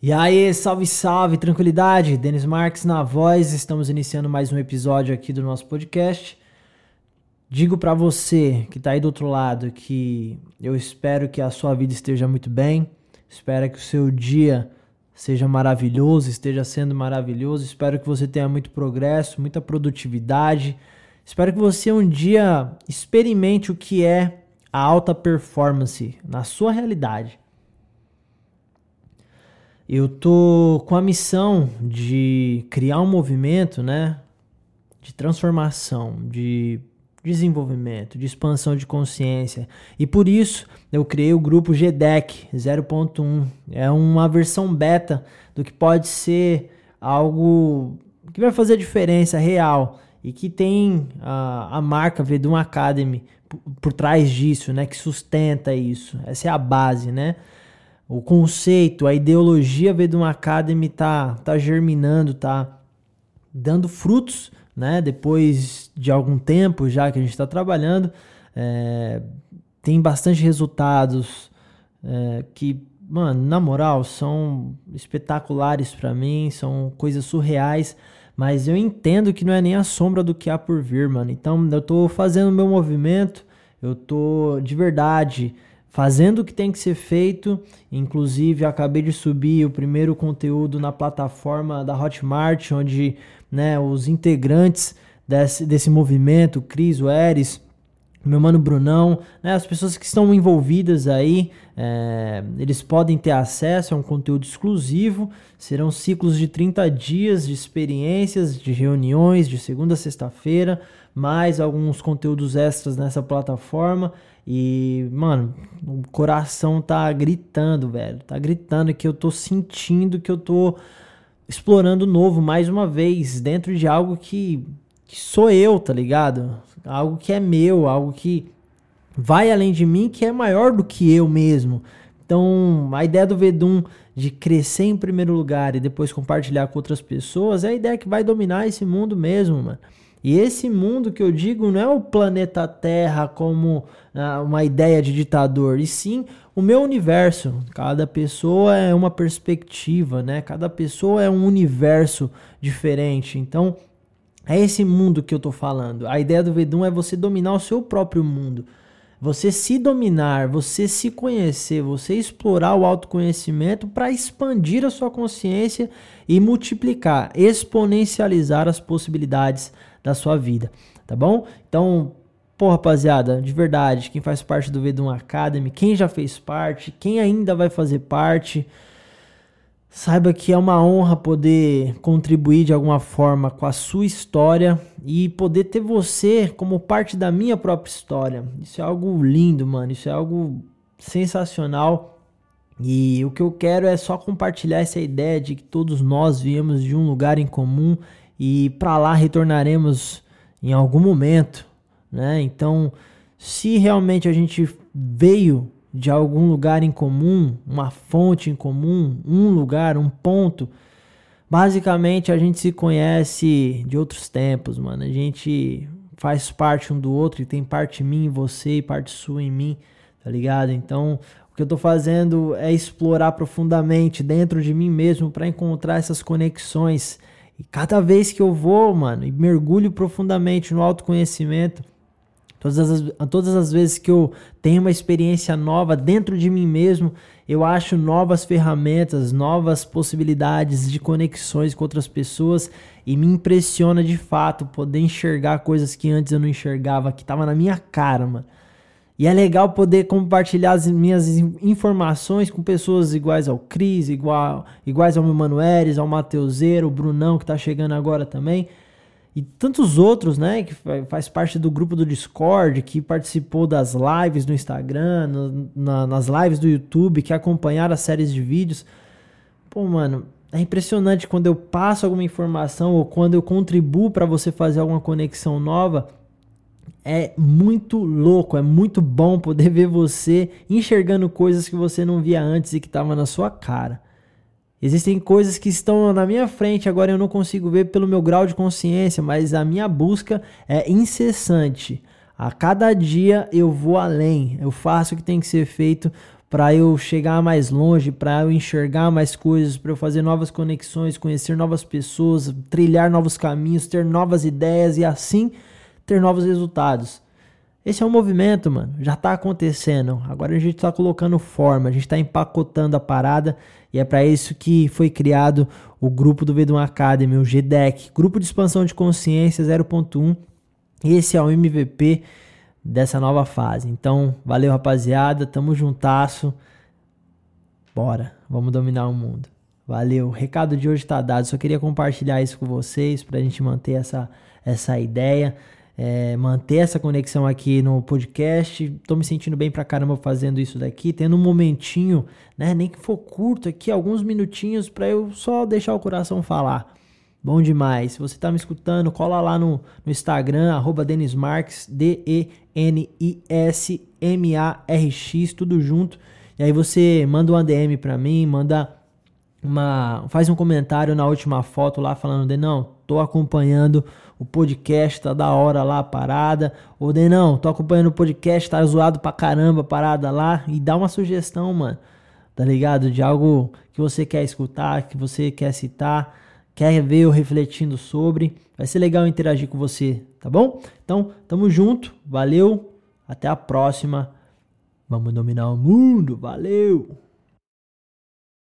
E aí, salve, salve, tranquilidade. Denis Marques na voz. Estamos iniciando mais um episódio aqui do nosso podcast. Digo para você que tá aí do outro lado que eu espero que a sua vida esteja muito bem. Espero que o seu dia seja maravilhoso, esteja sendo maravilhoso. Espero que você tenha muito progresso, muita produtividade. Espero que você um dia experimente o que é a alta performance na sua realidade. Eu tô com a missão de criar um movimento, né, de transformação, de desenvolvimento, de expansão de consciência. E por isso eu criei o grupo GDEC 0.1. É uma versão beta do que pode ser algo que vai fazer diferença real e que tem a, a marca Vedum Academy por, por trás disso, né, que sustenta isso. Essa é a base, né? O conceito, a ideologia Vedum Academy tá, tá germinando, tá dando frutos, né? Depois de algum tempo já que a gente está trabalhando, é, tem bastante resultados é, que, mano, na moral, são espetaculares para mim, são coisas surreais. Mas eu entendo que não é nem a sombra do que há por vir, mano. Então eu tô fazendo o meu movimento, eu tô de verdade fazendo o que tem que ser feito. Inclusive, acabei de subir o primeiro conteúdo na plataforma da Hotmart, onde né, os integrantes desse, desse movimento, Cris, o Eris, meu mano Brunão, né, as pessoas que estão envolvidas aí, é, eles podem ter acesso a um conteúdo exclusivo. Serão ciclos de 30 dias de experiências, de reuniões, de segunda a sexta-feira, mais alguns conteúdos extras nessa plataforma. E, mano, o coração tá gritando, velho. Tá gritando que eu tô sentindo que eu tô explorando novo mais uma vez, dentro de algo que, que sou eu, tá ligado? Algo que é meu, algo que vai além de mim, que é maior do que eu mesmo. Então, a ideia do Vedum de crescer em primeiro lugar e depois compartilhar com outras pessoas é a ideia que vai dominar esse mundo mesmo, mano. E esse mundo que eu digo não é o planeta Terra como ah, uma ideia de ditador, e sim o meu universo. Cada pessoa é uma perspectiva, né? Cada pessoa é um universo diferente. Então, é esse mundo que eu tô falando. A ideia do Vedum é você dominar o seu próprio mundo. Você se dominar, você se conhecer, você explorar o autoconhecimento para expandir a sua consciência e multiplicar, exponencializar as possibilidades da sua vida, tá bom? Então, pô, rapaziada, de verdade, quem faz parte do Vedum Academy, quem já fez parte, quem ainda vai fazer parte, saiba que é uma honra poder contribuir de alguma forma com a sua história e poder ter você como parte da minha própria história. Isso é algo lindo, mano, isso é algo sensacional. E o que eu quero é só compartilhar essa ideia de que todos nós viemos de um lugar em comum e para lá retornaremos em algum momento, né? Então, se realmente a gente veio de algum lugar em comum, uma fonte em comum, um lugar, um ponto, basicamente a gente se conhece de outros tempos, mano. A gente faz parte um do outro e tem parte mim em você e parte sua em mim, tá ligado? Então, o que eu tô fazendo é explorar profundamente dentro de mim mesmo para encontrar essas conexões e cada vez que eu vou, mano, e mergulho profundamente no autoconhecimento, todas as, todas as vezes que eu tenho uma experiência nova dentro de mim mesmo, eu acho novas ferramentas, novas possibilidades de conexões com outras pessoas e me impressiona de fato poder enxergar coisas que antes eu não enxergava, que tava na minha cara, mano. E é legal poder compartilhar as minhas informações com pessoas iguais ao Cris, igual, iguais ao meu Manueres, ao Mateuseiro, o Brunão que tá chegando agora também. E tantos outros, né, que faz parte do grupo do Discord, que participou das lives no Instagram, no, na, nas lives do YouTube, que acompanharam as séries de vídeos. Pô, mano, é impressionante quando eu passo alguma informação ou quando eu contribuo para você fazer alguma conexão nova é muito louco, é muito bom poder ver você enxergando coisas que você não via antes e que estavam na sua cara. Existem coisas que estão na minha frente, agora eu não consigo ver pelo meu grau de consciência, mas a minha busca é incessante. A cada dia eu vou além, eu faço o que tem que ser feito para eu chegar mais longe, para eu enxergar mais coisas, para eu fazer novas conexões, conhecer novas pessoas, trilhar novos caminhos, ter novas ideias e assim ter novos resultados. Esse é um movimento, mano. Já tá acontecendo. Agora a gente tá colocando forma, a gente tá empacotando a parada e é para isso que foi criado o grupo do Vedum Academy, o GDEC, Grupo de Expansão de Consciência 0.1. Esse é o MVP dessa nova fase. Então, valeu, rapaziada. Tamo juntasso. Bora, vamos dominar o mundo. Valeu. O recado de hoje tá dado. Só queria compartilhar isso com vocês pra gente manter essa, essa ideia é, manter essa conexão aqui no podcast. Tô me sentindo bem pra caramba fazendo isso daqui, tendo um momentinho, né? Nem que for curto aqui, alguns minutinhos para eu só deixar o coração falar. Bom demais. Se você tá me escutando, cola lá no, no Instagram, arroba Denis Marques, D-E-N-I-S-M-A-R-X, tudo junto. E aí você manda um ADM pra mim, manda uma. faz um comentário na última foto lá falando de não, tô acompanhando o podcast, tá da hora lá a parada. Ou de não, tô acompanhando o podcast, tá zoado pra caramba a parada lá. E dá uma sugestão, mano. Tá ligado? De algo que você quer escutar, que você quer citar, quer ver eu refletindo sobre. Vai ser legal interagir com você, tá bom? Então, tamo junto, valeu, até a próxima. Vamos dominar o mundo, valeu!